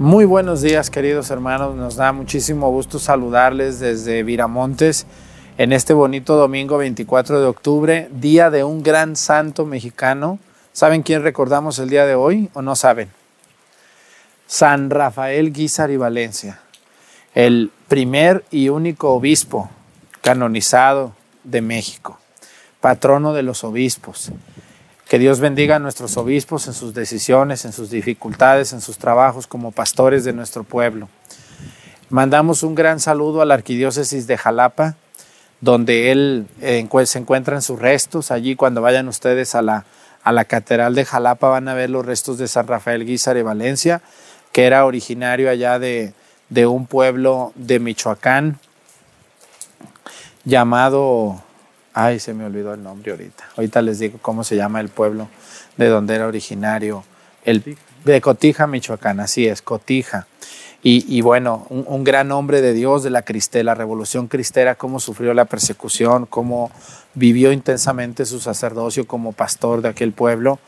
Muy buenos días queridos hermanos, nos da muchísimo gusto saludarles desde Viramontes en este bonito domingo 24 de octubre, día de un gran santo mexicano. ¿Saben quién recordamos el día de hoy o no saben? San Rafael Guízar y Valencia, el primer y único obispo canonizado de México, patrono de los obispos. Que Dios bendiga a nuestros obispos en sus decisiones, en sus dificultades, en sus trabajos como pastores de nuestro pueblo. Mandamos un gran saludo a la arquidiócesis de Jalapa, donde él eh, se encuentran sus restos. Allí cuando vayan ustedes a la, a la Catedral de Jalapa van a ver los restos de San Rafael Guízar de Valencia, que era originario allá de, de un pueblo de Michoacán llamado Ay, se me olvidó el nombre ahorita. Ahorita les digo cómo se llama el pueblo de donde era originario. El, de Cotija, Michoacán, así es, Cotija. Y, bueno, un, gran hombre de Dios de la cristela, la revolución cristera, cómo sufrió la persecución, cómo vivió intensamente su sacerdocio como pastor de aquel pueblo.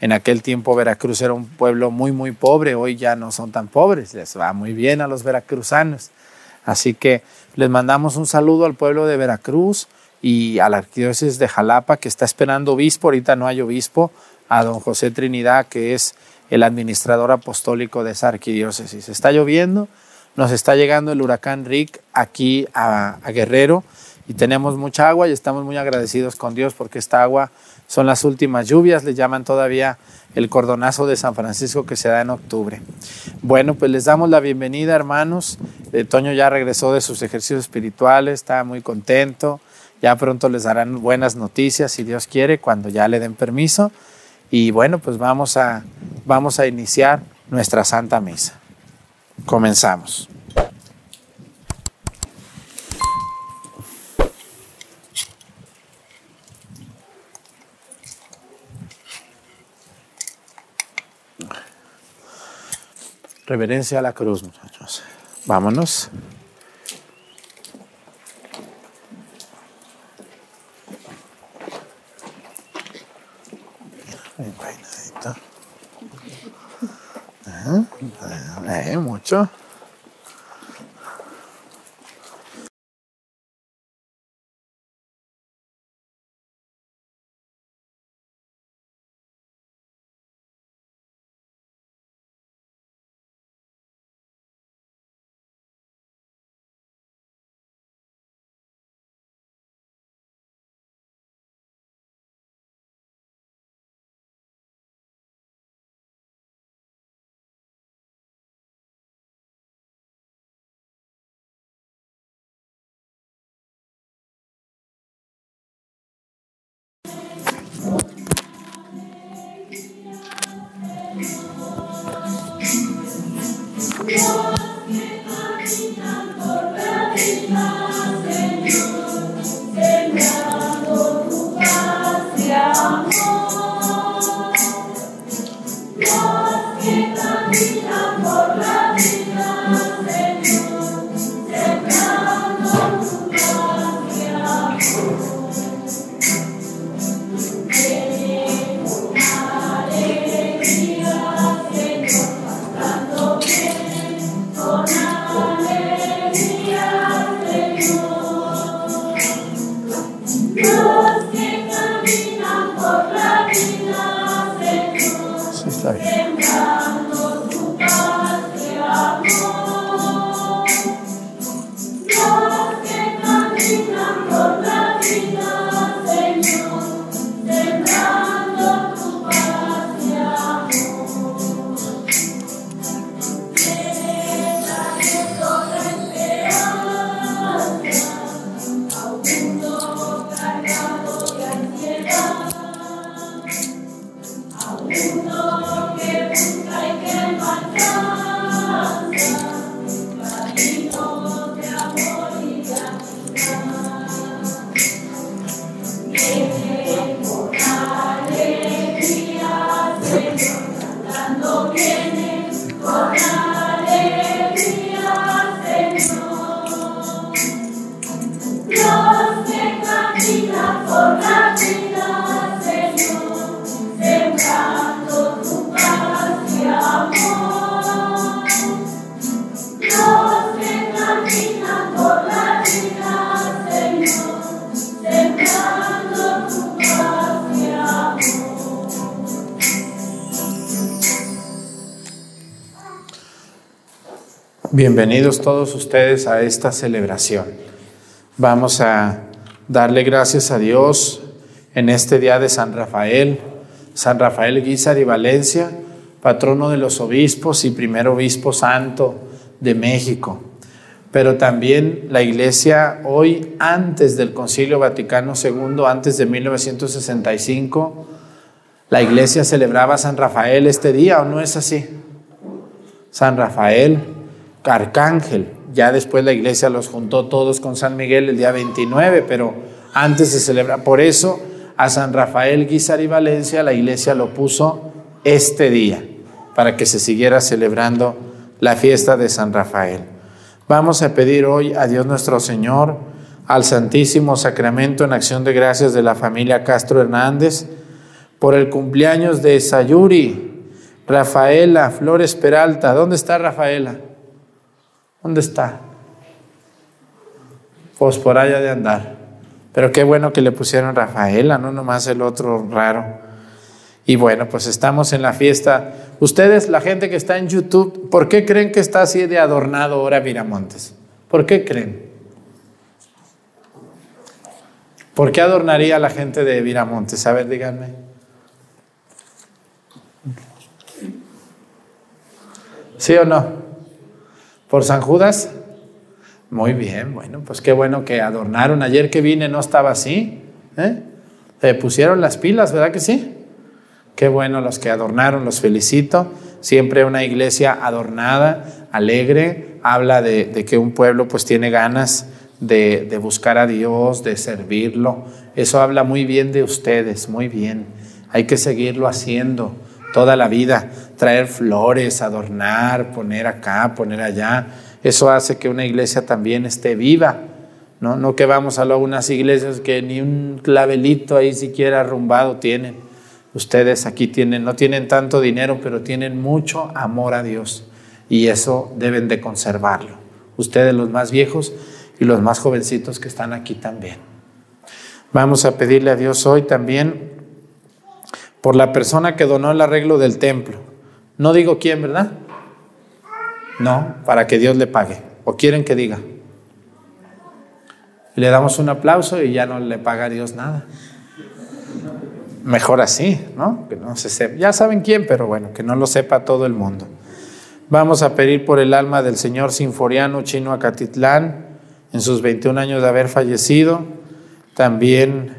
En aquel tiempo Veracruz era un pueblo muy, muy pobre, hoy ya no son tan pobres, les va muy bien a los veracruzanos. Así que les mandamos un saludo al pueblo de Veracruz, y a la arquidiócesis de Jalapa, que está esperando obispo, ahorita no hay obispo, a don José Trinidad, que es el administrador apostólico de esa arquidiócesis. Está lloviendo, nos está llegando el huracán Rick aquí a, Guerrero y tenemos mucha agua y estamos muy agradecidos con Dios porque esta agua son las últimas lluvias, le llaman todavía el cordonazo de San Francisco que se da en octubre. Bueno, pues les damos la bienvenida, hermanos. Eh, Toño ya regresó de sus ejercicios espirituales, está muy contento. Ya pronto les darán buenas noticias, si Dios quiere, cuando ya le den permiso. Y bueno, pues vamos a, vamos a iniciar nuestra Santa Misa. Comenzamos. Reverencia a la cruz, muchachos. Vámonos. Eh, Bienvenidos todos ustedes a esta celebración. Vamos a darle gracias a Dios en este día de San Rafael, San Rafael Guízar y Valencia, patrono de los obispos y primer obispo santo de México. Pero también la iglesia hoy, antes del Concilio Vaticano II, antes de 1965, la iglesia celebraba San Rafael este día, ¿o no es así? San Rafael, arcángel. Ya después la iglesia los juntó todos con San Miguel el día 29, pero antes se celebra. Por eso a San Rafael Guizar y Valencia la iglesia lo puso este día, para que se siguiera celebrando la fiesta de San Rafael. Vamos a pedir hoy a Dios nuestro Señor, al Santísimo Sacramento en acción de gracias de la familia Castro Hernández, por el cumpleaños de Sayuri, Rafaela Flores Peralta. ¿Dónde está Rafaela? ¿Dónde está? Pues por allá de andar. Pero qué bueno que le pusieron Rafaela, no nomás el otro raro. Y bueno, pues estamos en la fiesta. Ustedes, la gente que está en YouTube, ¿por qué creen que está así de adornado ahora Miramontes? ¿Por qué creen? ¿Por qué adornaría la gente de Viramontes? A ver, díganme. ¿Sí o no? ¿Por San Judas? Muy bien, bueno, pues qué bueno que adornaron. Ayer que vine no estaba así. ¿eh? Se pusieron las pilas, ¿verdad que sí? Qué bueno los que adornaron, los felicito. Siempre una iglesia adornada, alegre, habla de, que un pueblo pues tiene ganas de, de, buscar a Dios, de servirlo. Eso habla muy bien de ustedes, muy bien. Hay que seguirlo haciendo toda la vida, traer flores, adornar, poner acá, poner allá. Eso hace que una iglesia también esté viva. No, no que vamos a algunas iglesias que ni un clavelito ahí siquiera arrumbado tienen. Ustedes aquí tienen, no tienen tanto dinero, pero tienen mucho amor a Dios y eso deben de conservarlo. Ustedes los más viejos y los más jovencitos que están aquí también. Vamos a pedirle a Dios hoy también por la persona que donó el arreglo del templo. No digo quién, ¿verdad? No, para que Dios le pague. ¿O quieren que diga? Le damos un aplauso y ya no le paga a Dios nada. Mejor así, ¿no? Que no se sepa. Ya saben quién, pero bueno, que no lo sepa todo el mundo. Vamos a pedir por el alma del señor Sinforiano Chino Acatitlán en sus 21 años de haber fallecido. También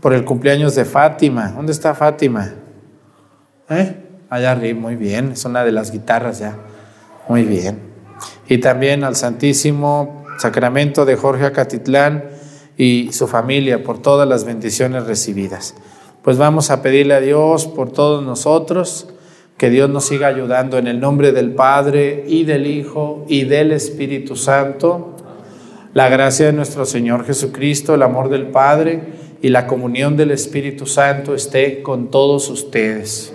por el cumpleaños de Fátima. ¿Dónde está Fátima? ¿Eh? Allá arriba, muy bien. Es una de las guitarras ya. Muy bien. Y también al Santísimo Sacramento de Jorge Acatitlán y su familia por todas las bendiciones recibidas. Pues vamos a pedirle a Dios por todos nosotros, que Dios nos siga ayudando en el nombre del Padre y del Hijo y del Espíritu Santo. La gracia de nuestro Señor Jesucristo, el amor del Padre y la comunión del Espíritu Santo esté con todos ustedes.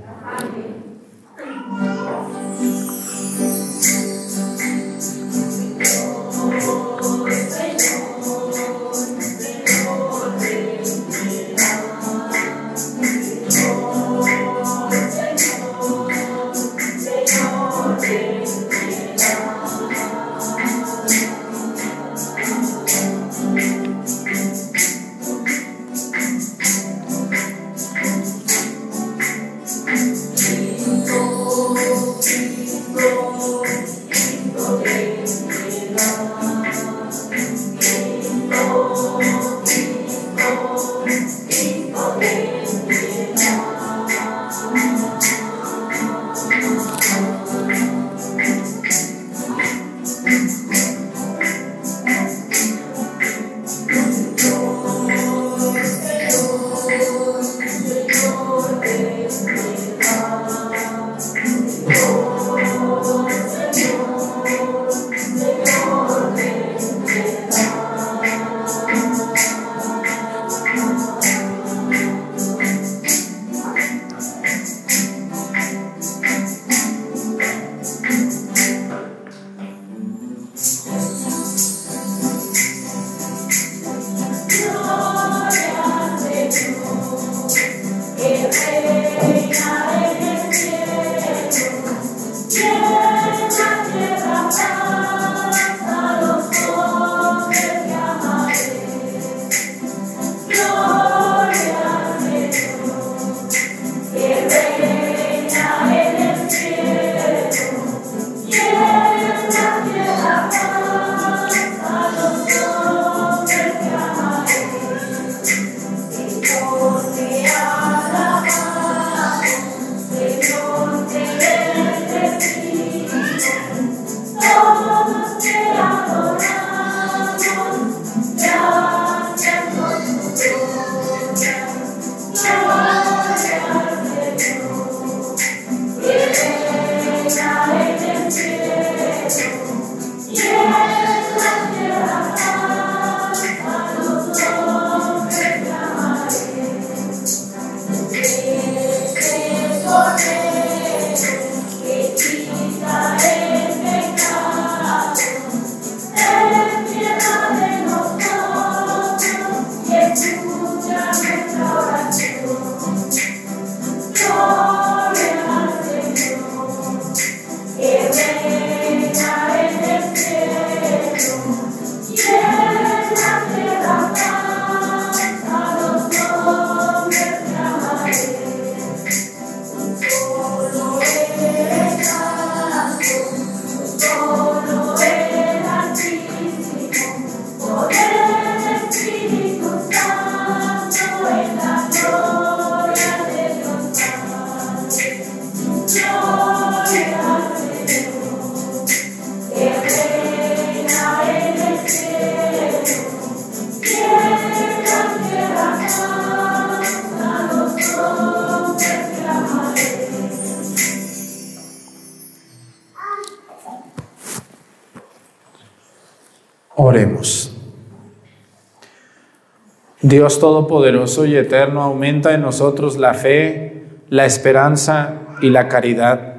Dios Todopoderoso y Eterno, aumenta en nosotros la fe, la esperanza y la caridad.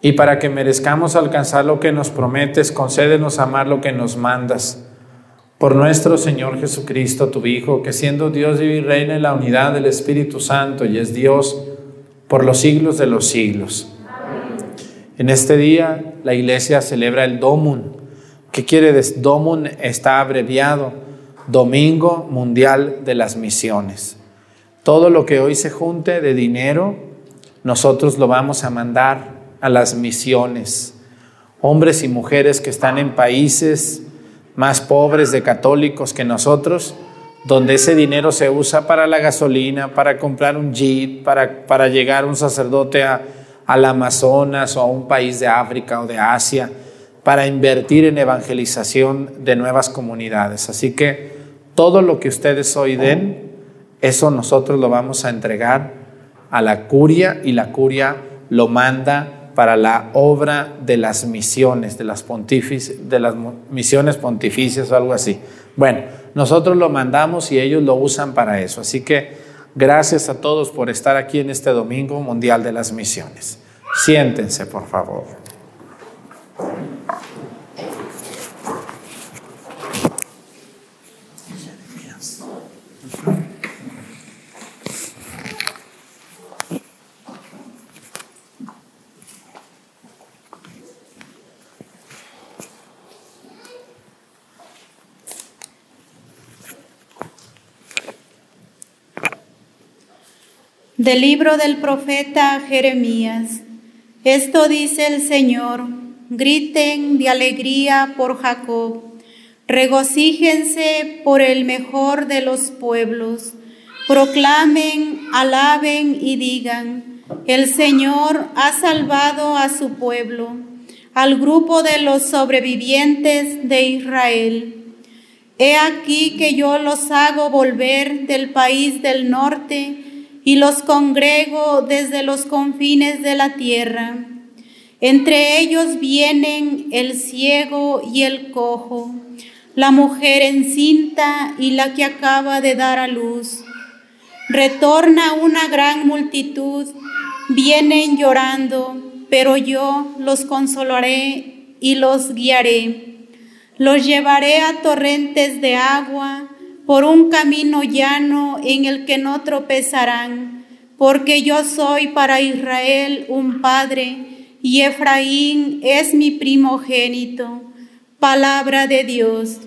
Y para que merezcamos alcanzar lo que nos prometes, concédenos amar lo que nos mandas. Por nuestro Señor Jesucristo, tu Hijo, que siendo Dios y reina en la unidad del Espíritu Santo y es Dios por los siglos de los siglos. En este día la iglesia celebra el Domun, ¿Qué quiere decir? Domun está abreviado, Domingo Mundial de las Misiones. Todo lo que hoy se junte de dinero, nosotros lo vamos a mandar a las misiones. Hombres y mujeres que están en países más pobres de católicos que nosotros, donde ese dinero se usa para la gasolina, para comprar un jeep, para, para llegar un sacerdote a, al Amazonas o a un país de África o de Asia para invertir en evangelización de nuevas comunidades. Así que todo lo que ustedes hoy den, eso nosotros lo vamos a entregar a la curia y la curia lo manda para la obra de las misiones, de las, de las misiones pontificias o algo así. Bueno, nosotros lo mandamos y ellos lo usan para eso. Así que gracias a todos por estar aquí en este Domingo Mundial de las Misiones. Siéntense, por favor. Del libro del profeta Jeremías. Esto dice el Señor, griten de alegría por Jacob, regocíjense por el mejor de los pueblos, proclamen, alaben y digan, el Señor ha salvado a su pueblo, al grupo de los sobrevivientes de Israel. He aquí que yo los hago volver del país del norte, y los congrego desde los confines de la tierra. Entre ellos vienen el ciego y el cojo, la mujer encinta y la que acaba de dar a luz. Retorna una gran multitud, vienen llorando, pero yo los consolaré y los guiaré. Los llevaré a torrentes de agua por un camino llano en el que no tropezarán, porque yo soy para Israel un padre y Efraín es mi primogénito. Palabra de Dios.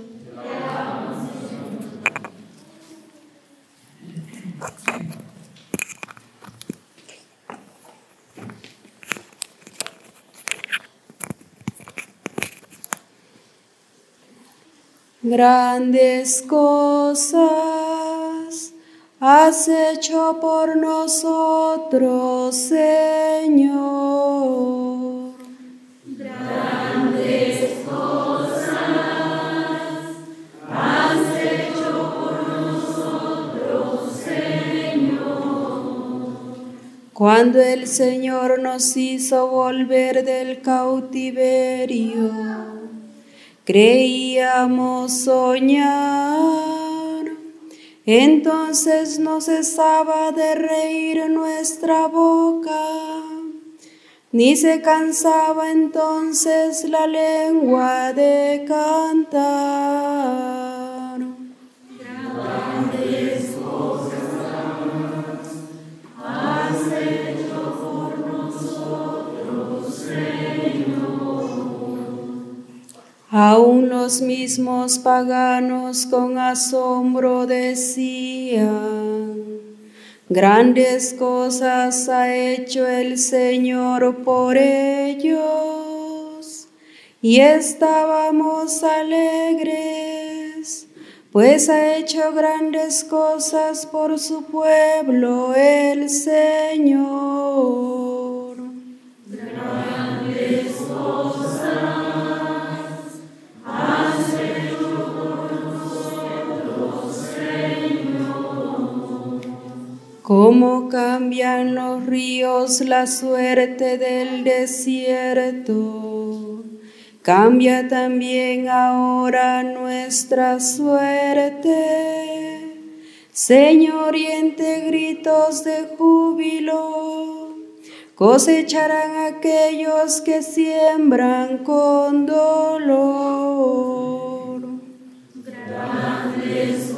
Grandes cosas has hecho por nosotros, Señor. Grandes cosas has hecho por nosotros, Señor. Cuando el Señor nos hizo volver del cautiverio, Creíamos soñar Entonces no cesaba de reír nuestra boca, ni se cansaba entonces la lengua de cantar. Aún los mismos paganos con asombro decían, grandes cosas ha hecho el Señor por ellos. Y estábamos alegres, pues ha hecho grandes cosas por su pueblo el Señor. Grandes cosas. Cómo cambian los ríos la suerte del desierto. Cambia también ahora nuestra suerte. Señor, oriente gritos de júbilo. Cosecharán aquellos que siembran con dolor. Grandes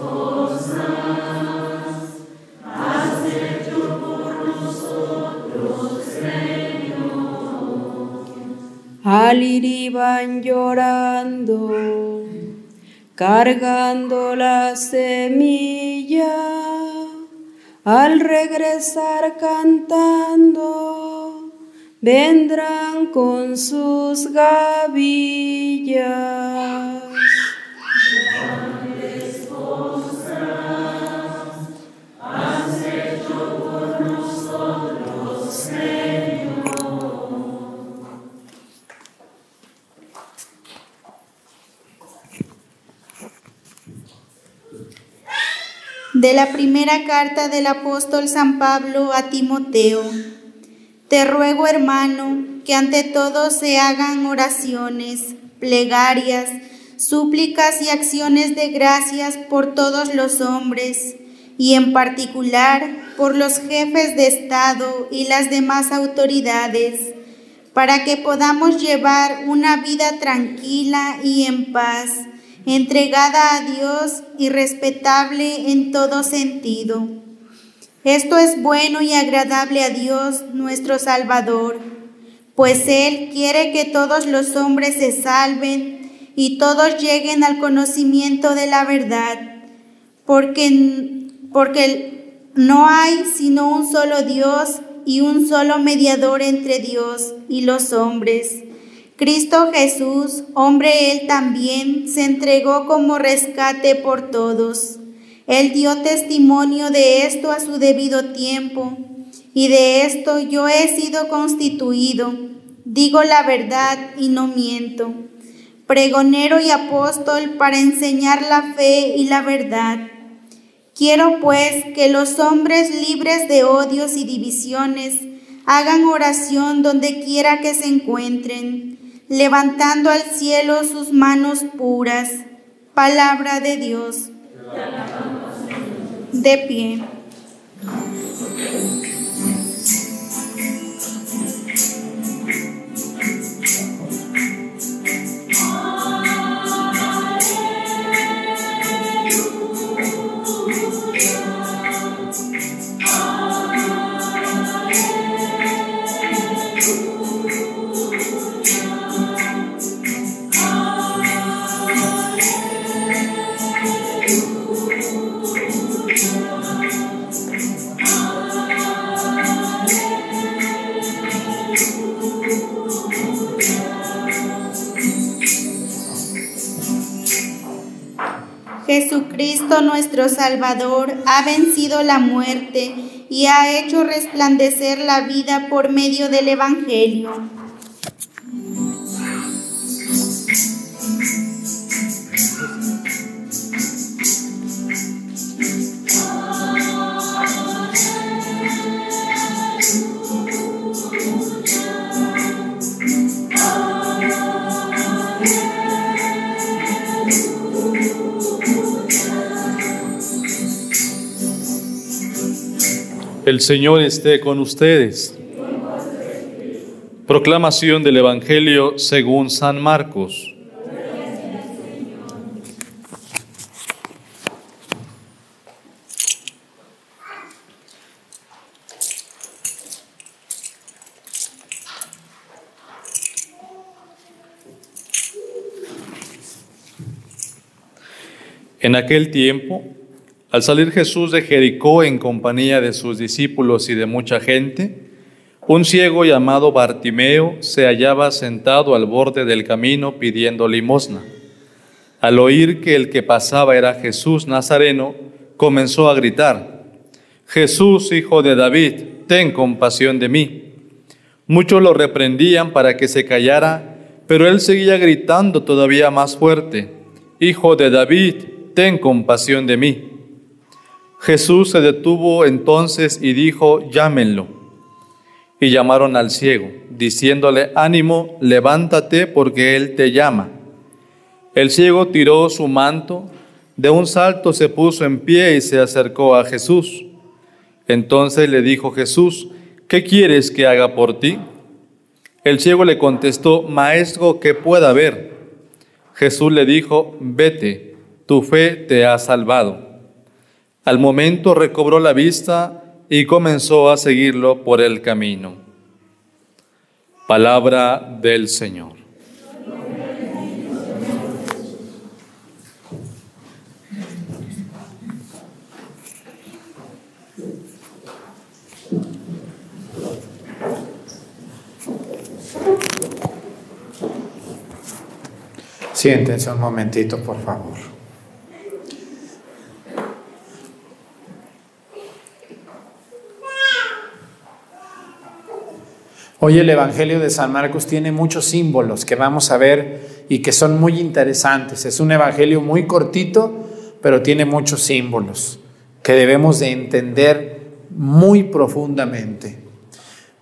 al ir iban llorando, cargando la semilla, al regresar cantando, vendrán con sus gavillas. De la primera carta del apóstol San Pablo a Timoteo. Te ruego, hermano, que ante todo se hagan oraciones, plegarias, súplicas y acciones de gracias por todos los hombres, y en particular por los jefes de Estado y las demás autoridades, para que podamos llevar una vida tranquila y en paz entregada a Dios y respetable en todo sentido. Esto es bueno y agradable a Dios nuestro Salvador, pues Él quiere que todos los hombres se salven y todos lleguen al conocimiento de la verdad, porque, porque no hay sino un solo Dios y un solo mediador entre Dios y los hombres Cristo Jesús, hombre él también, se entregó como rescate por todos. Él dio testimonio de esto a su debido tiempo, y de esto yo he sido constituido. Digo la verdad y no miento. Pregonero y apóstol para enseñar la fe y la verdad. Quiero pues que los hombres libres de odios y divisiones hagan oración donde quiera que se encuentren levantando al cielo sus manos puras. Palabra de Dios. De pie. Nuestro Salvador ha vencido la muerte y ha hecho resplandecer la vida por medio del Evangelio. El Señor esté con ustedes. Proclamación del Evangelio según San Marcos. En aquel tiempo, al salir Jesús de Jericó en compañía de sus discípulos y de mucha gente, un ciego llamado Bartimeo se hallaba sentado al borde del camino pidiendo limosna. Al oír que el que pasaba era Jesús Nazareno, comenzó a gritar, Jesús, hijo de David, ten compasión de mí. Muchos lo reprendían para que se callara, pero él seguía gritando todavía más fuerte, Hijo de David, ten compasión de mí. Jesús se detuvo entonces y dijo, llámenlo. Y llamaron al ciego, diciéndole, ánimo, levántate porque él te llama. El ciego tiró su manto, de un salto se puso en pie y se acercó a Jesús. Entonces le dijo Jesús, ¿qué quieres que haga por ti? El ciego le contestó, Maestro, que pueda ver. Jesús le dijo, vete tu fe te ha salvado. Al momento recobró la vista y comenzó a seguirlo por el camino. Palabra del Señor. Siéntense un momentito, por favor. Hoy el Evangelio de San Marcos tiene muchos símbolos que vamos a ver y que son muy interesantes. Es un Evangelio muy cortito, pero tiene muchos símbolos que debemos de entender muy profundamente.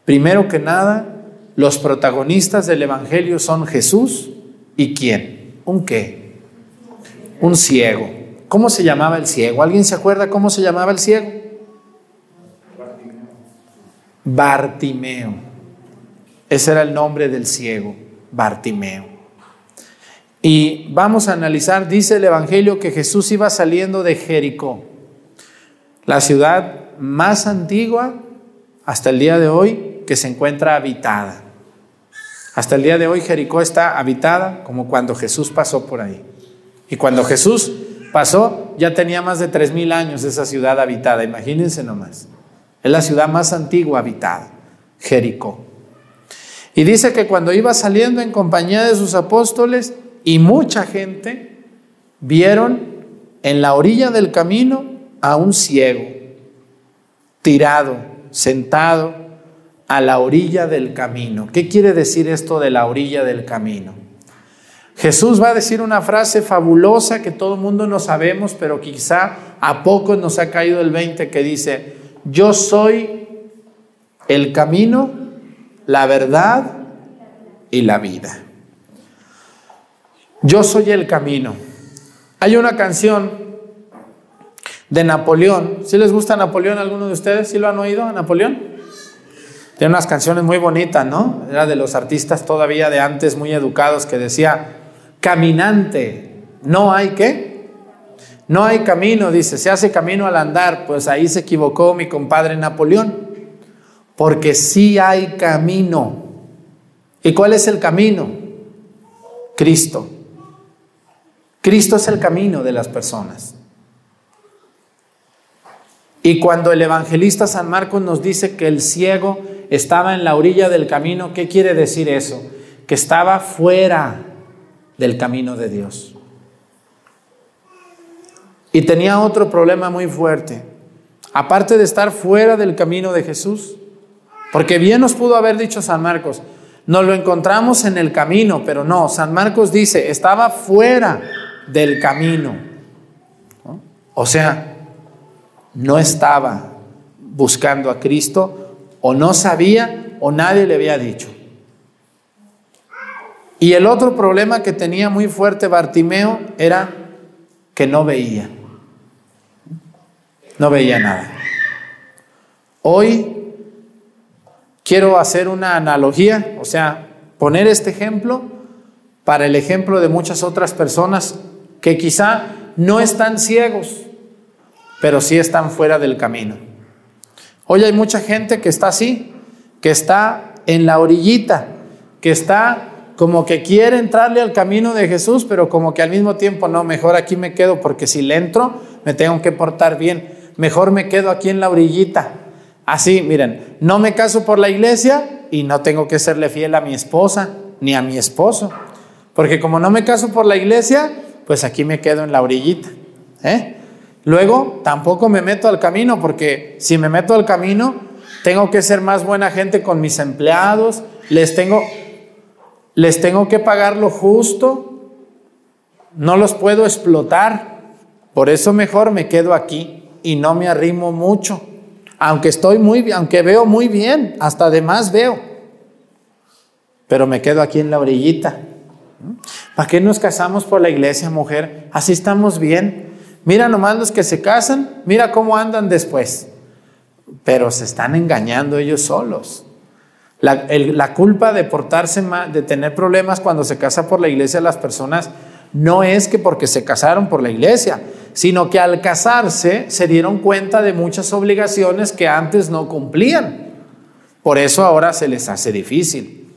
Primero que nada, los protagonistas del Evangelio son Jesús y quién? ¿Un qué? Un ciego. ¿Cómo se llamaba el ciego? ¿Alguien se acuerda cómo se llamaba el ciego? Bartimeo. Ese era el nombre del ciego, Bartimeo. Y vamos a analizar, dice el Evangelio, que Jesús iba saliendo de Jericó, la ciudad más antigua hasta el día de hoy que se encuentra habitada. Hasta el día de hoy Jericó está habitada como cuando Jesús pasó por ahí. Y cuando Jesús pasó, ya tenía más de tres mil años esa ciudad habitada, imagínense nomás. Es la ciudad más antigua habitada, Jericó. Y dice que cuando iba saliendo en compañía de sus apóstoles y mucha gente, vieron en la orilla del camino a un ciego, tirado, sentado a la orilla del camino. ¿Qué quiere decir esto de la orilla del camino? Jesús va a decir una frase fabulosa que todo el mundo no sabemos, pero quizá a pocos nos ha caído el 20 que dice, yo soy el camino, la verdad y la vida. Yo soy el camino. Hay una canción de Napoleón. ¿Si les gusta Napoleón alguno de ustedes? ¿Sí lo han oído a Napoleón? Tiene unas canciones muy bonitas, ¿no? Era de los artistas todavía de antes muy educados que decía, caminante, no hay qué. No hay camino, dice, se hace camino al andar. Pues ahí se equivocó mi compadre Napoleón porque sí hay camino. ¿Y cuál es el camino? Cristo. Cristo es el camino de las personas. Y cuando el evangelista San Marcos nos dice que el ciego estaba en la orilla del camino, ¿qué quiere decir eso? Que estaba fuera del camino de Dios. Y tenía otro problema muy fuerte. Aparte de estar fuera del camino de Jesús, porque bien nos pudo haber dicho San Marcos, nos lo encontramos en el camino, pero no, San Marcos dice, estaba fuera del camino. O sea, no estaba buscando a Cristo o no sabía o nadie le había dicho. Y el otro problema que tenía muy fuerte Bartimeo era que no veía. No veía nada. Hoy quiero hacer una analogía, o sea, poner este ejemplo para el ejemplo de muchas otras personas que quizá no están ciegos, pero sí están fuera del camino. Hoy hay mucha gente que está así, que está en la orillita, que está como que quiere entrarle al camino de Jesús, pero como que al mismo tiempo no, mejor aquí me quedo porque si le entro me tengo que portar bien, mejor me quedo aquí en la orillita. Así, miren, no me caso por la iglesia y no tengo que serle fiel a mi esposa ni a mi esposo, porque como no me caso por la iglesia, pues aquí me quedo en la orillita. ¿eh? Luego, tampoco me meto al camino, porque si me meto al camino, tengo que ser más buena gente con mis empleados, les tengo, les tengo que pagar lo justo, no los puedo explotar. Por eso mejor me quedo aquí y no me arrimo mucho. Aunque estoy muy aunque veo muy bien, hasta además veo. Pero me quedo aquí en la orillita. ¿Para qué nos casamos por la iglesia, mujer? Así estamos bien. Mira nomás los que se casan, mira cómo andan después. Pero se están engañando ellos solos. La, culpa de portarse mal, de tener problemas cuando se casa por la iglesia las personas no es que porque se casaron por la iglesia, sino que al casarse se dieron cuenta de muchas obligaciones que antes no cumplían. Por eso ahora se les hace difícil.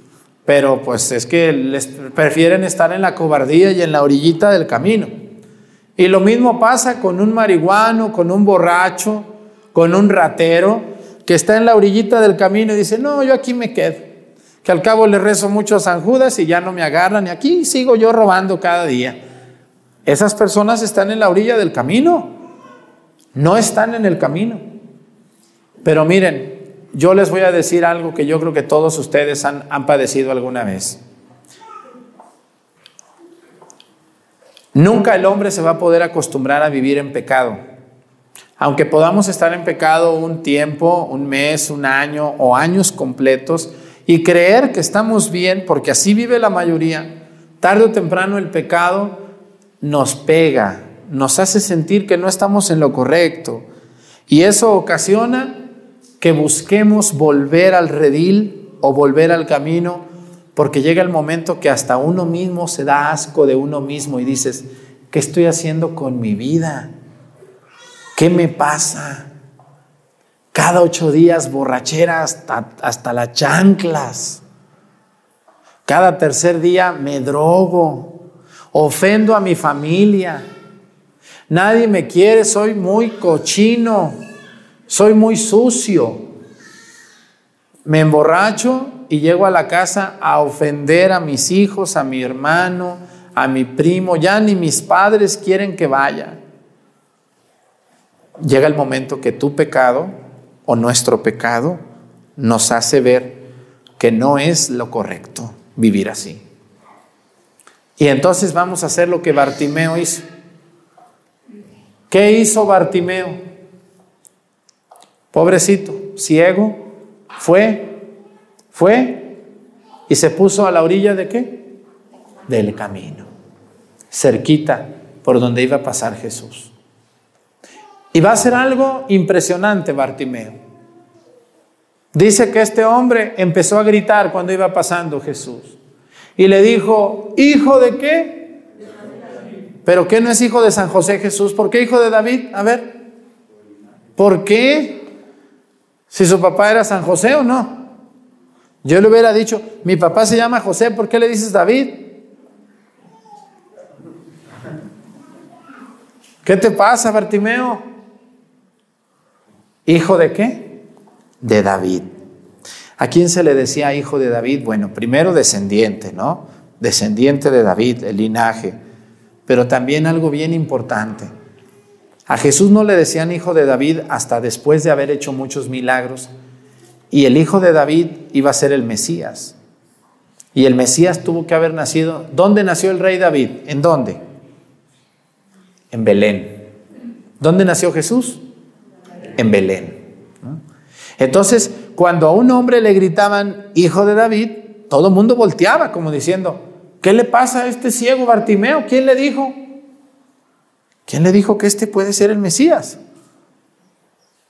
Pero pues es que les prefieren estar en la cobardía y en la orillita del camino. Y lo mismo pasa con un marihuano, con un borracho, con un ratero que está en la orillita del camino y dice, no, yo aquí me quedo, que al cabo le rezo mucho a San Judas y ya no me agarran y aquí sigo yo robando cada día. Esas personas están en la orilla del camino, no están en el camino. Pero miren, yo les voy a decir algo que yo creo que todos ustedes han, padecido alguna vez. Nunca el hombre se va a poder acostumbrar a vivir en pecado. Aunque podamos estar en pecado un tiempo, un mes, un año o años completos y creer que estamos bien, porque así vive la mayoría, tarde o temprano el pecado nos pega, nos hace sentir que no estamos en lo correcto. Y eso ocasiona que busquemos volver al redil o volver al camino, porque llega el momento que hasta uno mismo se da asco de uno mismo y dices, ¿qué estoy haciendo con mi vida? ¿Qué me pasa? Cada ocho días borrachera hasta, hasta las chanclas. Cada tercer día me drogo. Ofendo a mi familia. Nadie me quiere, soy muy cochino. Soy muy sucio. Me emborracho y llego a la casa a ofender a mis hijos, a mi hermano, a mi primo. Ya ni mis padres quieren que vaya llega el momento que tu pecado o nuestro pecado nos hace ver que no es lo correcto vivir así. Y entonces vamos a hacer lo que Bartimeo hizo. ¿Qué hizo Bartimeo? Pobrecito, ciego, fue, fue y se puso a la orilla de qué? Del camino, cerquita por donde iba a pasar Jesús. Y va a ser algo impresionante Bartimeo. Dice que este hombre empezó a gritar cuando iba pasando Jesús. Y le dijo, ¿hijo de qué? ¿Pero qué no es hijo de San José Jesús? ¿Por qué hijo de David? A ver. ¿Por qué? Si su papá era San José o no. Yo le hubiera dicho, mi papá se llama José, ¿por qué le dices David? ¿Qué te pasa, Bartimeo? ¿Hijo de qué? De David. ¿A quién se le decía hijo de David? Bueno, primero descendiente, ¿no? Descendiente de David, el linaje. Pero también algo bien importante. A Jesús no le decían hijo de David hasta después de haber hecho muchos milagros. Y el hijo de David iba a ser el Mesías. Y el Mesías tuvo que haber nacido. ¿Dónde nació el rey David? ¿En dónde? En Belén. ¿Dónde nació Jesús? en Belén. Entonces, cuando a un hombre le gritaban hijo de David, todo el mundo volteaba como diciendo, ¿qué le pasa a este ciego Bartimeo? ¿Quién le dijo? ¿Quién le dijo que este puede ser el Mesías?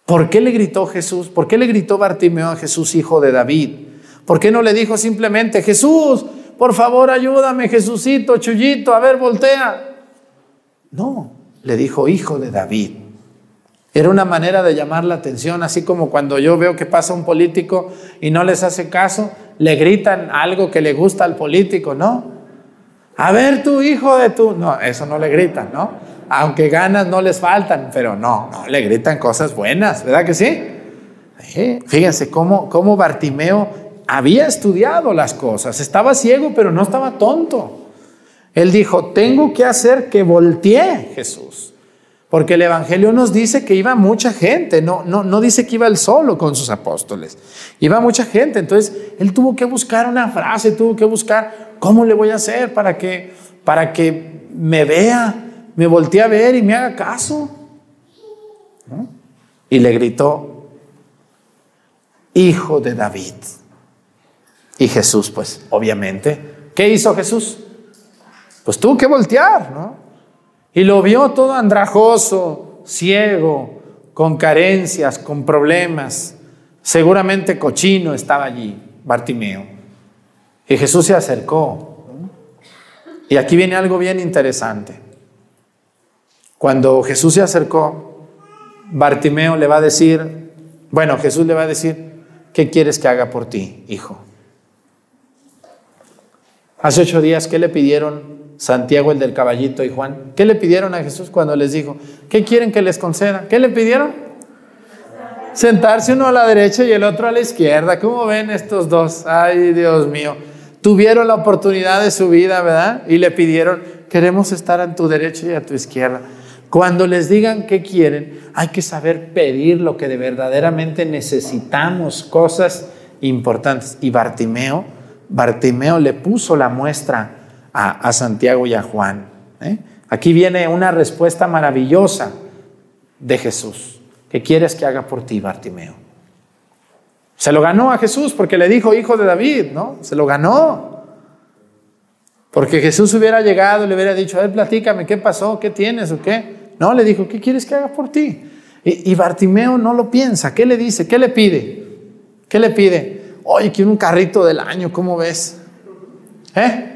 ¿Por qué le gritó Jesús? ¿Por qué le gritó Bartimeo a Jesús, hijo de David? ¿Por qué no le dijo simplemente, Jesús, por favor ayúdame, Jesucito, Chuyito, a ver, voltea? No, le dijo, hijo de David. Era una manera de llamar la atención, así como cuando yo veo que pasa un político y no les hace caso, le gritan algo que le gusta al político, ¿no? A ver, tu hijo de tu... No, eso no le gritan, ¿no? Aunque ganas no les faltan, pero no, no, le gritan cosas buenas, ¿verdad que sí? Fíjense cómo, cómo Bartimeo había estudiado las cosas, estaba ciego, pero no estaba tonto. Él dijo, tengo que hacer que voltee Jesús. Porque el Evangelio nos dice que iba mucha gente, no, no, no dice que iba él solo con sus apóstoles, iba mucha gente. Entonces, él tuvo que buscar una frase, tuvo que buscar cómo le voy a hacer para que, para que me vea, me voltee a ver y me haga caso. Y le gritó, Hijo de David. Y Jesús, pues, obviamente, ¿qué hizo Jesús? Pues tuvo que voltear, ¿no? Y lo vio todo andrajoso, ciego, con carencias, con problemas. Seguramente cochino estaba allí, Bartimeo. Y Jesús se acercó. Y aquí viene algo bien interesante. Cuando Jesús se acercó, Bartimeo le va a decir, bueno, Jesús le va a decir, ¿qué quieres que haga por ti, hijo? Hace ocho días, ¿qué le pidieron Santiago el del caballito y Juan. ¿Qué le pidieron a Jesús cuando les dijo? ¿Qué quieren que les conceda? ¿Qué le pidieron? Sentarse uno a la derecha y el otro a la izquierda. ¿Cómo ven estos dos? Ay, Dios mío. Tuvieron la oportunidad de su vida, ¿verdad? Y le pidieron, queremos estar a tu derecha y a tu izquierda. Cuando les digan qué quieren, hay que saber pedir lo que de verdaderamente necesitamos, cosas importantes. Y Bartimeo, Bartimeo le puso la muestra a, Santiago y a Juan. ¿eh? Aquí viene una respuesta maravillosa de Jesús. ¿Qué quieres que haga por ti, Bartimeo? Se lo ganó a Jesús porque le dijo hijo de David, ¿no? Se lo ganó. Porque Jesús hubiera llegado y le hubiera dicho, a ver, platícame, ¿qué pasó? ¿Qué tienes o qué? No, le dijo, ¿qué quieres que haga por ti? Y, y Bartimeo no lo piensa. ¿Qué le dice? ¿Qué le pide? ¿Qué le pide? Oye, quiero un carrito del año, ¿cómo ves? ¿Eh?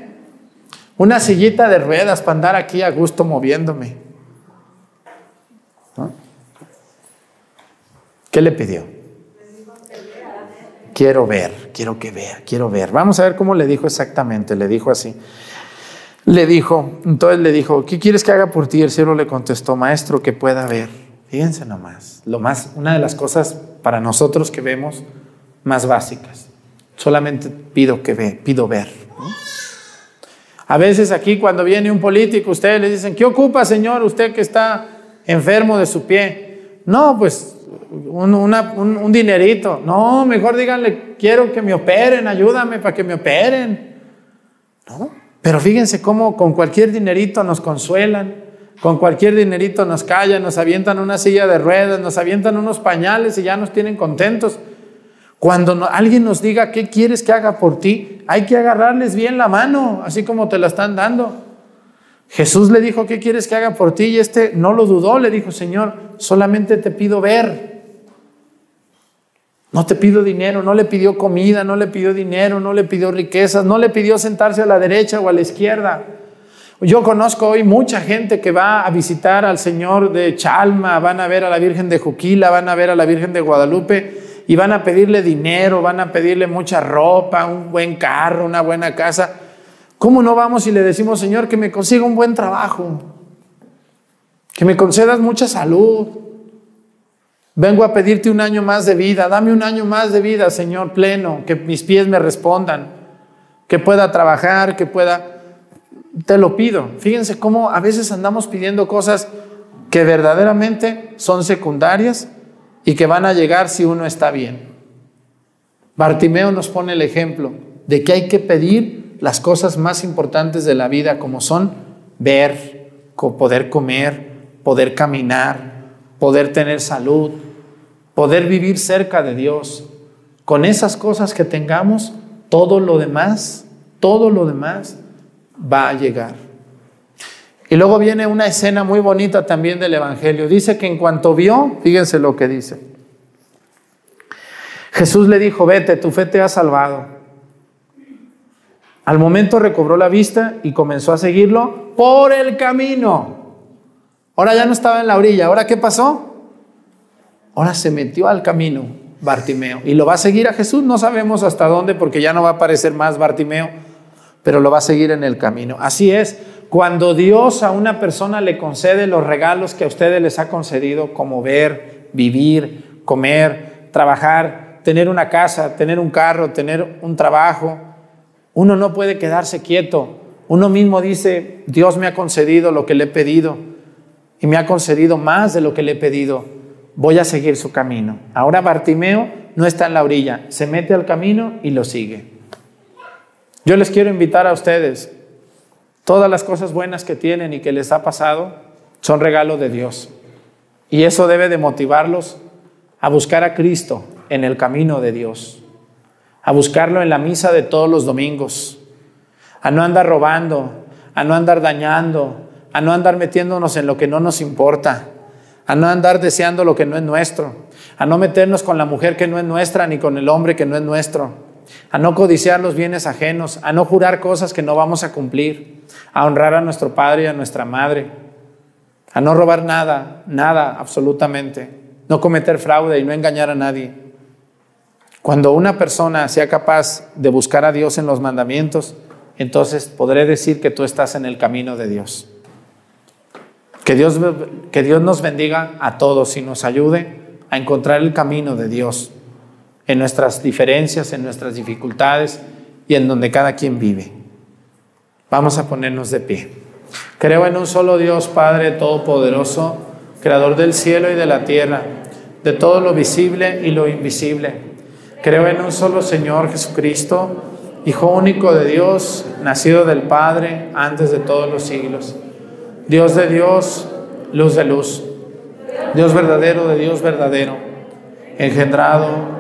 Una sillita de ruedas para andar aquí a gusto moviéndome. ¿Qué le pidió? Quiero ver, quiero que vea, quiero ver. Vamos a ver cómo le dijo exactamente. Le dijo así. Le dijo, entonces le dijo, ¿qué quieres que haga por ti? El cielo le contestó, maestro, que pueda ver. Fíjense nomás, lo más, una de las cosas para nosotros que vemos más básicas. Solamente pido que ve, pido ver. A veces aquí cuando viene un político, ustedes le dicen, ¿qué ocupa, señor, usted que está enfermo de su pie? No, pues un, dinerito. No, mejor díganle, quiero que me operen, ayúdame para que me operen. ¿No? Pero fíjense cómo con cualquier dinerito nos consuelan, con cualquier dinerito nos callan, nos avientan una silla de ruedas, nos avientan unos pañales y ya nos tienen contentos. Cuando alguien nos diga qué quieres que haga por ti, hay que agarrarles bien la mano, así como te la están dando. Jesús le dijo, ¿qué quieres que haga por ti? Y este no lo dudó, le dijo, Señor, solamente te pido ver. No te pido dinero, no le pidió comida, no le pidió dinero, no le pidió riquezas, no le pidió sentarse a la derecha o a la izquierda. Yo conozco hoy mucha gente que va a visitar al Señor de Chalma, van a ver a la Virgen de Juquila, van a ver a la Virgen de Guadalupe y van a pedirle dinero, van a pedirle mucha ropa, un buen carro, una buena casa. ¿Cómo no vamos y le decimos, Señor, que me consiga un buen trabajo? Que me concedas mucha salud. Vengo a pedirte un año más de vida. Dame un año más de vida, Señor, pleno. Que mis pies me respondan. Que pueda trabajar, que pueda... Te lo pido. Fíjense cómo a veces andamos pidiendo cosas que verdaderamente son secundarias y que van a llegar si uno está bien. Bartimeo nos pone el ejemplo de que hay que pedir las cosas más importantes de la vida, como son ver, poder comer, poder caminar, poder tener salud, poder vivir cerca de Dios. Con esas cosas que tengamos, todo lo demás, todo lo demás va a llegar. Y luego viene una escena muy bonita también del Evangelio. Dice que en cuanto vio, fíjense lo que dice. Jesús le dijo, vete, tu fe te ha salvado. Al momento recobró la vista y comenzó a seguirlo por el camino. Ahora ya no estaba en la orilla. ¿Ahora qué pasó? Ahora se metió al camino Bartimeo. ¿Y lo va a seguir a Jesús? No sabemos hasta dónde porque ya no va a aparecer más Bartimeo, pero lo va a seguir en el camino. Así es, cuando Dios a una persona le concede los regalos que a ustedes les ha concedido, como ver, vivir, comer, trabajar, tener una casa, tener un carro, tener un trabajo, uno no puede quedarse quieto. Uno mismo dice, Dios me ha concedido lo que le he pedido y me ha concedido más de lo que le he pedido. Voy a seguir su camino. Ahora Bartimeo no está en la orilla, se mete al camino y lo sigue. Yo les quiero invitar a ustedes, todas las cosas buenas que tienen y que les ha pasado son regalo de Dios. Y eso debe de motivarlos a buscar a Cristo en el camino de Dios, a buscarlo en la misa de todos los domingos, a no andar robando, a no andar dañando, a no andar metiéndonos en lo que no nos importa, a no andar deseando lo que no es nuestro, a no meternos con la mujer que no es nuestra ni con el hombre que no es nuestro, a no codiciar los bienes ajenos, a no jurar cosas que no vamos a cumplir, a honrar a nuestro padre y a nuestra madre, a no robar nada, nada absolutamente, no cometer fraude y no engañar a nadie. Cuando una persona sea capaz de buscar a Dios en los mandamientos, entonces podré decir que tú estás en el camino de Dios. Que Dios, que Dios nos bendiga a todos y nos ayude a encontrar el camino de Dios en nuestras diferencias, en nuestras dificultades y en donde cada quien vive. Vamos a ponernos de pie. Creo en un solo Dios, Padre Todopoderoso, Creador del cielo y de la tierra, de todo lo visible y lo invisible Creo en un solo Señor Jesucristo, Hijo único de Dios, nacido del Padre antes de todos los siglos. Dios de Dios, luz de luz. Dios verdadero de Dios verdadero, engendrado,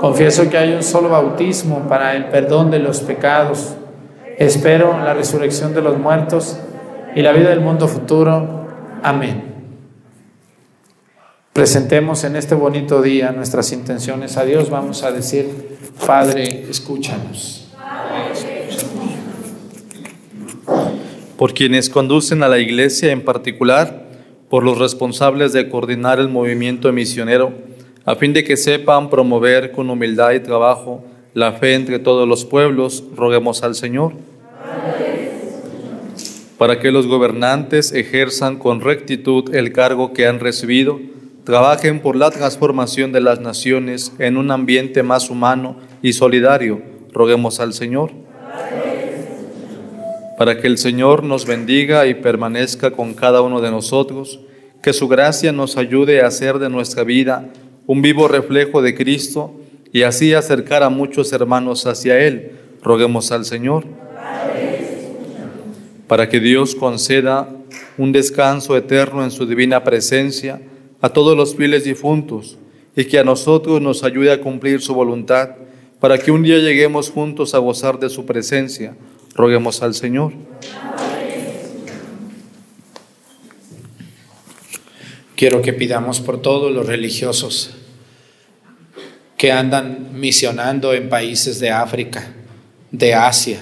Confieso que hay un solo bautismo para el perdón de los pecados. Espero la resurrección de los muertos y la vida del mundo futuro. Amén. Presentemos en este bonito día nuestras intenciones a Dios. Vamos a decir, Padre, escúchanos. Por quienes conducen a la iglesia en particular, por los responsables de coordinar el movimiento misionero, a fin de que sepan promover con humildad y trabajo la fe entre todos los pueblos, roguemos al Señor. Para que los gobernantes ejerzan con rectitud el cargo que han recibido, trabajen por la transformación de las naciones en un ambiente más humano y solidario. Roguemos al Señor. Para que el Señor nos bendiga y permanezca con cada uno de nosotros, que su gracia nos ayude a hacer de nuestra vida un vivo reflejo de Cristo y así acercar a muchos hermanos hacia Él. Roguemos al Señor. Para que Dios conceda un descanso eterno en su divina presencia, a todos los fieles difuntos y que a nosotros nos ayude a cumplir su voluntad para que un día lleguemos juntos a gozar de su presencia. Roguemos al Señor. Quiero que pidamos por todos los religiosos que andan misionando en países de África, de Asia,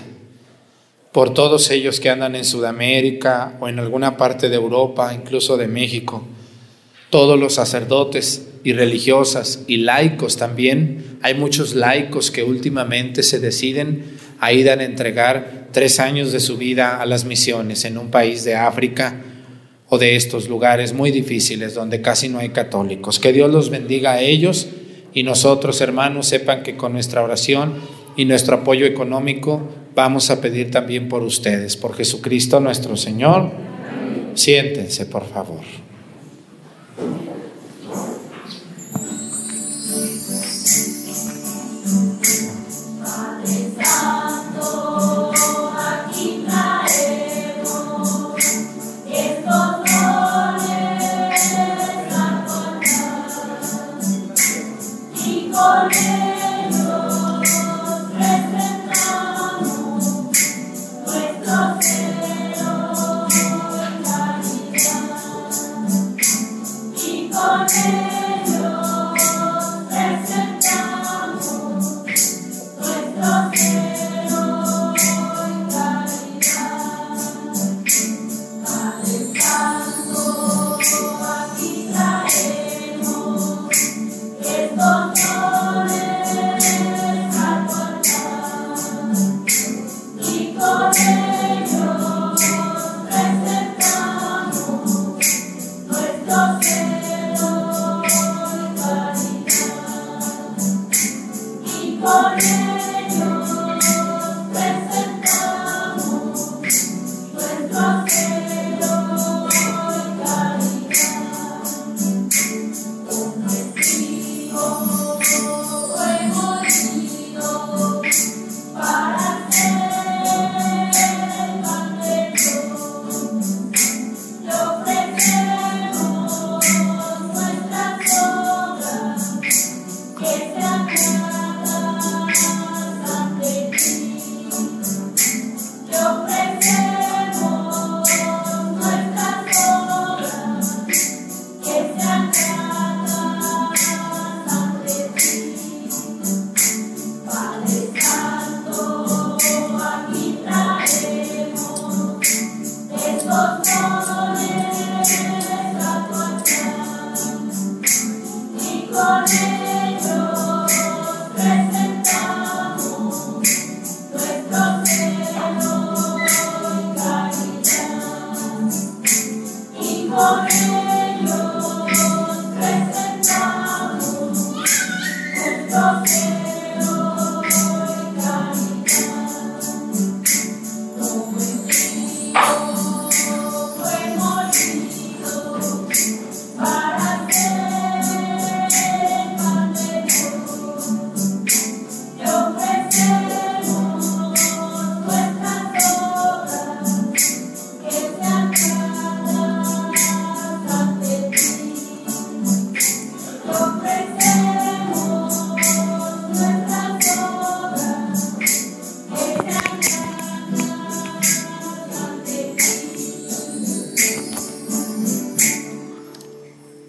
por todos ellos que andan en Sudamérica o en alguna parte de Europa, incluso de México todos los sacerdotes y religiosas y laicos también. Hay muchos laicos que últimamente se deciden a ir a entregar tres años de su vida a las misiones en un país de África o de estos lugares muy difíciles donde casi no hay católicos. Que Dios los bendiga a ellos y nosotros, hermanos, sepan que con nuestra oración y nuestro apoyo económico vamos a pedir también por ustedes, por Jesucristo nuestro Señor. Siéntense, por favor.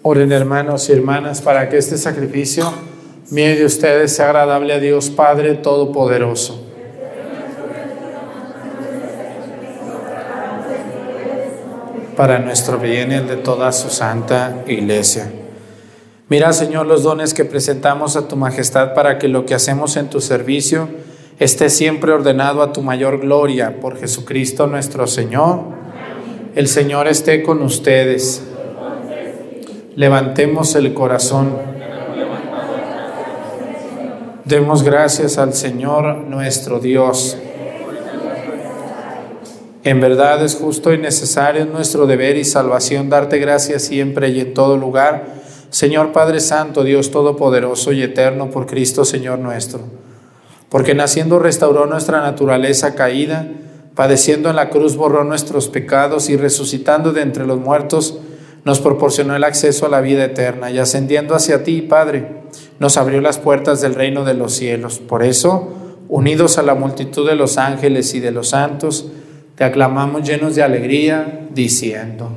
Oren hermanos y hermanas para que este sacrificio mío de ustedes sea agradable a Dios Padre Todopoderoso. Para nuestro bien y de toda su santa iglesia. Mira, Señor, los dones que presentamos a tu majestad para que lo que hacemos en tu servicio esté siempre ordenado a tu mayor gloria por Jesucristo nuestro Señor. El Señor esté con ustedes Levantemos el corazón. Demos gracias al Señor nuestro Dios. En verdad es justo y necesario nuestro deber y salvación darte gracias siempre y en todo lugar, Señor Padre Santo, Dios Todopoderoso y Eterno, por Cristo Señor nuestro. Porque naciendo restauró nuestra naturaleza caída, padeciendo en la cruz borró nuestros pecados y resucitando de entre los muertos, nos proporcionó el acceso a la vida eterna y ascendiendo hacia ti, Padre, nos abrió las puertas del reino de los cielos. Por eso, unidos a la multitud de los ángeles y de los santos, te aclamamos llenos de alegría, diciendo,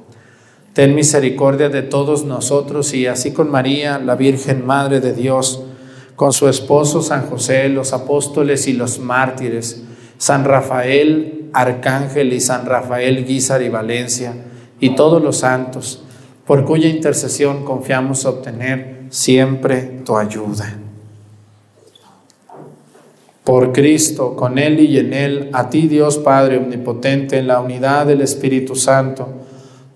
Ten misericordia de todos nosotros y así con María, la Virgen Madre de Dios, con su esposo San José, los apóstoles y los mártires, San Rafael, Arcángel y San Rafael Guízar y Valencia, y todos los santos, por cuya intercesión confiamos obtener siempre tu ayuda. Por Cristo, con Él y en Él, a ti Dios Padre Omnipotente, en la unidad del Espíritu Santo,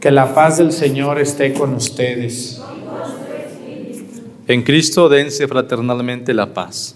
que la paz del Señor esté con ustedes. En Cristo dense fraternalmente la paz.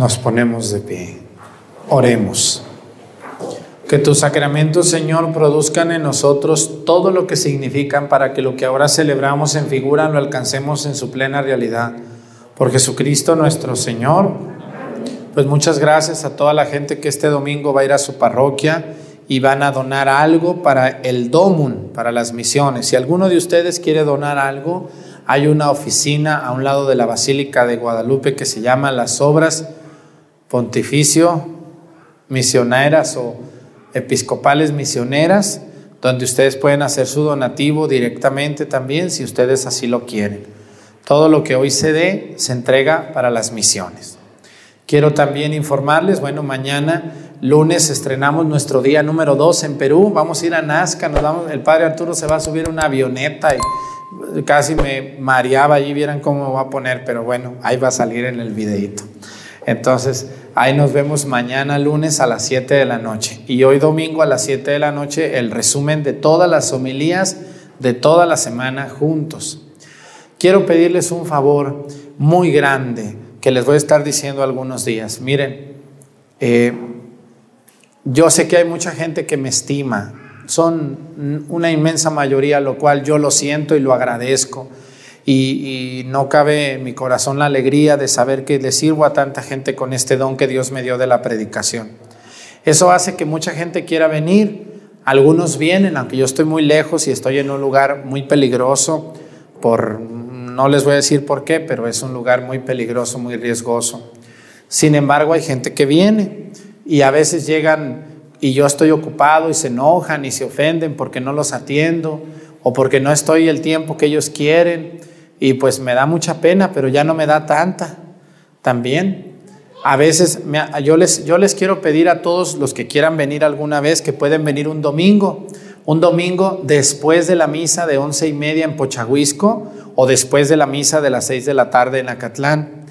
Nos ponemos de pie. Oremos. Que tus sacramentos, Señor, produzcan en nosotros todo lo que significan para que lo que ahora celebramos en figura lo alcancemos en su plena realidad. Por Jesucristo nuestro Señor. Pues muchas gracias a toda la gente que este domingo va a ir a su parroquia y van a donar algo para el DOMUN, para las misiones. Si alguno de ustedes quiere donar algo, hay una oficina a un lado de la Basílica de Guadalupe que se llama Las Obras pontificio misioneras o episcopales misioneras, donde ustedes pueden hacer su donativo directamente también si ustedes así lo quieren. Todo lo que hoy se dé se entrega para las misiones. Quiero también informarles, bueno, mañana lunes estrenamos nuestro día número 2 en Perú, vamos a ir a Nazca, el padre Arturo se va a subir una avioneta y casi me mareaba allí, vieran cómo va a poner, pero bueno, ahí va a salir en el videito. Entonces, ahí nos vemos mañana lunes a las 7 de la noche y hoy domingo a las 7 de la noche el resumen de todas las homilías de toda la semana juntos. Quiero pedirles un favor muy grande que les voy a estar diciendo algunos días. Miren, eh, yo sé que hay mucha gente que me estima, son una inmensa mayoría, lo cual yo lo siento y lo agradezco y, no cabe en mi corazón la alegría de saber que le sirvo a tanta gente con este don que Dios me dio de la predicación. Eso hace que mucha gente quiera venir. Algunos vienen, aunque yo estoy muy lejos y estoy en un lugar muy peligroso, por, no les voy a decir por qué, pero es un lugar muy peligroso, muy riesgoso. Sin embargo, hay gente que viene y a veces llegan y yo estoy ocupado y se enojan y se ofenden porque no los atiendo o porque no estoy el tiempo que ellos quieren y pues me da mucha pena, pero ya no me da tanta también. A veces yo, les, yo les quiero pedir a todos los que quieran venir alguna vez que pueden venir un domingo, un domingo después de la misa de once y media en Pochahuisco o después de la misa de las seis de la tarde en Acatlán.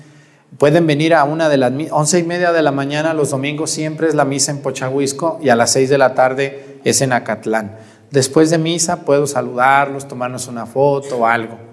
Pueden venir a una de las once y media de la mañana los domingos, siempre es la misa en Pochahuisco y a las seis de la tarde es en Acatlán. Después de misa puedo saludarlos, tomarnos una foto o algo.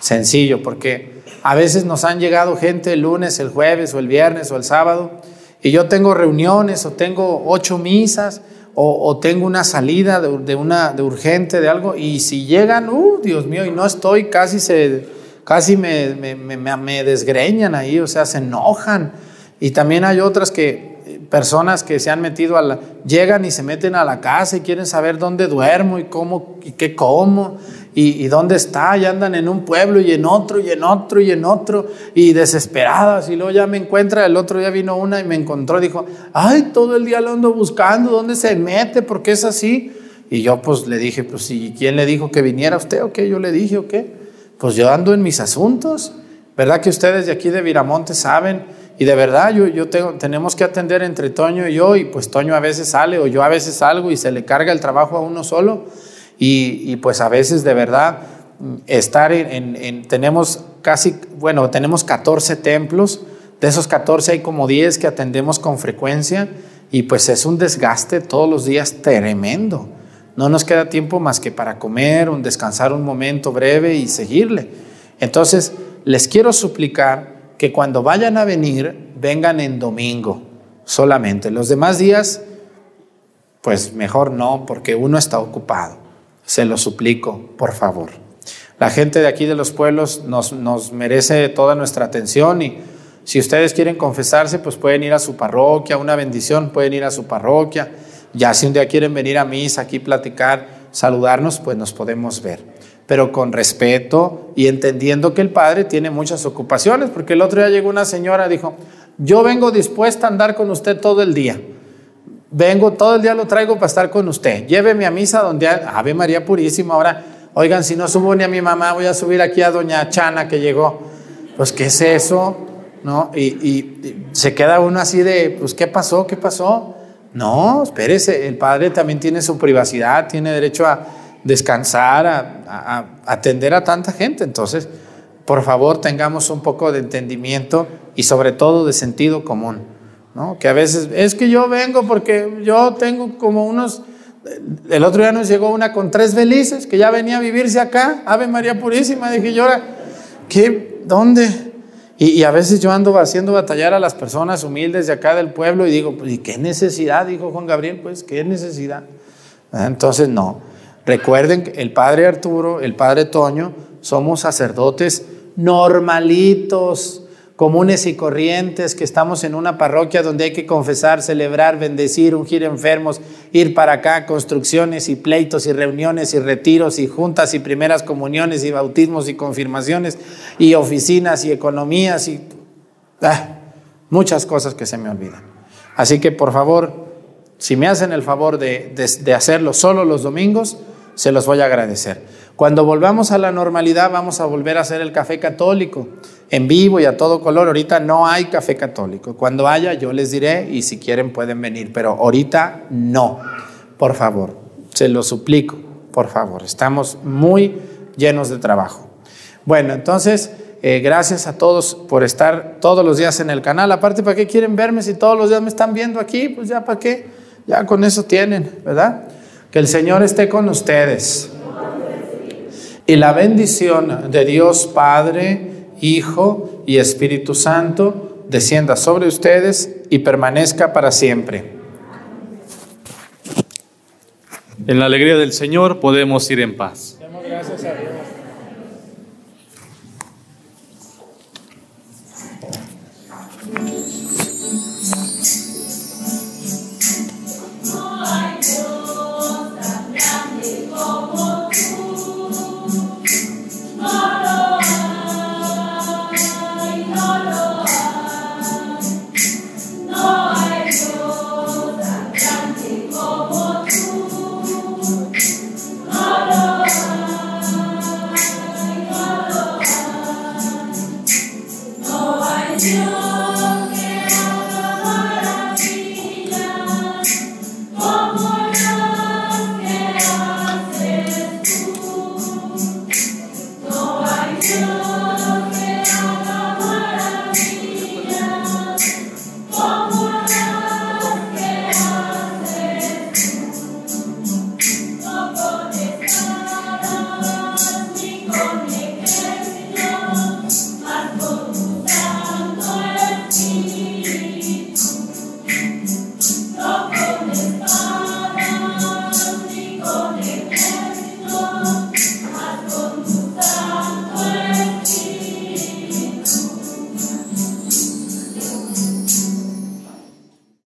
Sencillo, porque a veces nos han llegado gente el lunes, el jueves o el viernes o el sábado y yo tengo reuniones o tengo ocho misas o, tengo una salida de, una de urgente de algo y si llegan, uh, Dios mío, y no estoy, casi se casi me, me, me, desgreñan ahí, o sea, se enojan. Y también hay otras que, personas que se han metido a la, llegan y se meten a la casa y quieren saber dónde duermo y cómo, y qué como, y, dónde está, y andan en un pueblo y en otro, y en otro, y en otro, y desesperadas, y luego ya me encuentra, el otro día vino una y me encontró, dijo, ay, todo el día lo ando buscando, ¿dónde se mete? ¿Por qué es así? Y yo pues le dije, pues, ¿y quién le dijo que viniera usted o qué? Yo le dije, ¿o qué? pues yo ando en mis asuntos. ¿Verdad que ustedes de aquí de Viramonte saben? Y de verdad, yo, yo tenemos que atender entre Toño y yo, y pues Toño a veces sale o yo a veces salgo y se le carga el trabajo a uno solo. Y, pues a veces de verdad estar en, tenemos casi, bueno, tenemos 14 templos, de esos 14 hay como 10 que atendemos con frecuencia y pues es un desgaste todos los días tremendo. No nos queda tiempo más que para comer, un descansar un momento breve y seguirle. Entonces, les quiero suplicar que cuando vayan a venir, vengan en domingo solamente. Los demás días, pues mejor no, porque uno está ocupado. Se lo suplico, por favor. La gente de aquí de los pueblos nos, nos merece toda nuestra atención y si ustedes quieren confesarse, pues pueden ir a su parroquia, una bendición, pueden ir a su parroquia ya si un día quieren venir a misa aquí platicar, saludarnos, pues nos podemos ver. Pero con respeto y entendiendo que el padre tiene muchas ocupaciones, porque el otro día llegó una señora, dijo, yo vengo dispuesta a andar con usted todo el día. Vengo todo el día, lo traigo para estar con usted. Lléveme a misa donde Ave María Purísima. Ahora, oigan, si no subo ni a mi mamá, voy a subir aquí a Doña Chana que llegó. Pues, ¿qué es eso? ¿No? Y, y se queda uno así de, pues, ¿qué pasó? ¿Qué pasó? No, espérese, el padre también tiene su privacidad, tiene derecho a descansar, a, atender a tanta gente. Entonces, por favor, tengamos un poco de entendimiento y sobre todo de sentido común. ¿no? Que a veces, es que yo vengo porque yo tengo como unos... El otro día nos llegó una con tres felices que ya venía a vivirse acá, Ave María Purísima. Dije yo, ¿qué? ¿Dónde? Y, a veces yo ando haciendo batallar a las personas humildes de acá del pueblo y digo, pues, ¿y qué necesidad? Dijo Juan Gabriel, pues, ¿qué necesidad? Entonces, no. Recuerden que el padre Arturo, el padre Toño, somos sacerdotes normalitos, comunes y corrientes, que estamos en una parroquia donde hay que confesar, celebrar, bendecir, ungir enfermos, ir para acá, construcciones y pleitos y reuniones y retiros y juntas y primeras comuniones y bautismos y confirmaciones y oficinas y economías y ah, muchas cosas que se me olvidan. Así que por favor, si me hacen el favor de, de hacerlo solo los domingos, se los voy a agradecer. Cuando volvamos a la normalidad vamos a volver a hacer el café católico en vivo y a todo color. Ahorita no hay café católico. Cuando haya yo les diré y si quieren pueden venir, pero ahorita no. Por favor, se lo suplico, por favor. Estamos muy llenos de trabajo. Bueno, entonces, eh, gracias a todos por estar todos los días en el canal. Aparte, ¿para qué quieren verme si todos los días me están viendo aquí? Pues ya, ¿para qué? Ya con eso tienen, ¿verdad? Que el Señor esté con ustedes. Y la bendición de Dios Padre, Hijo y Espíritu Santo descienda sobre ustedes y permanezca para siempre. En la alegría del Señor podemos ir en paz. gracias a Dios.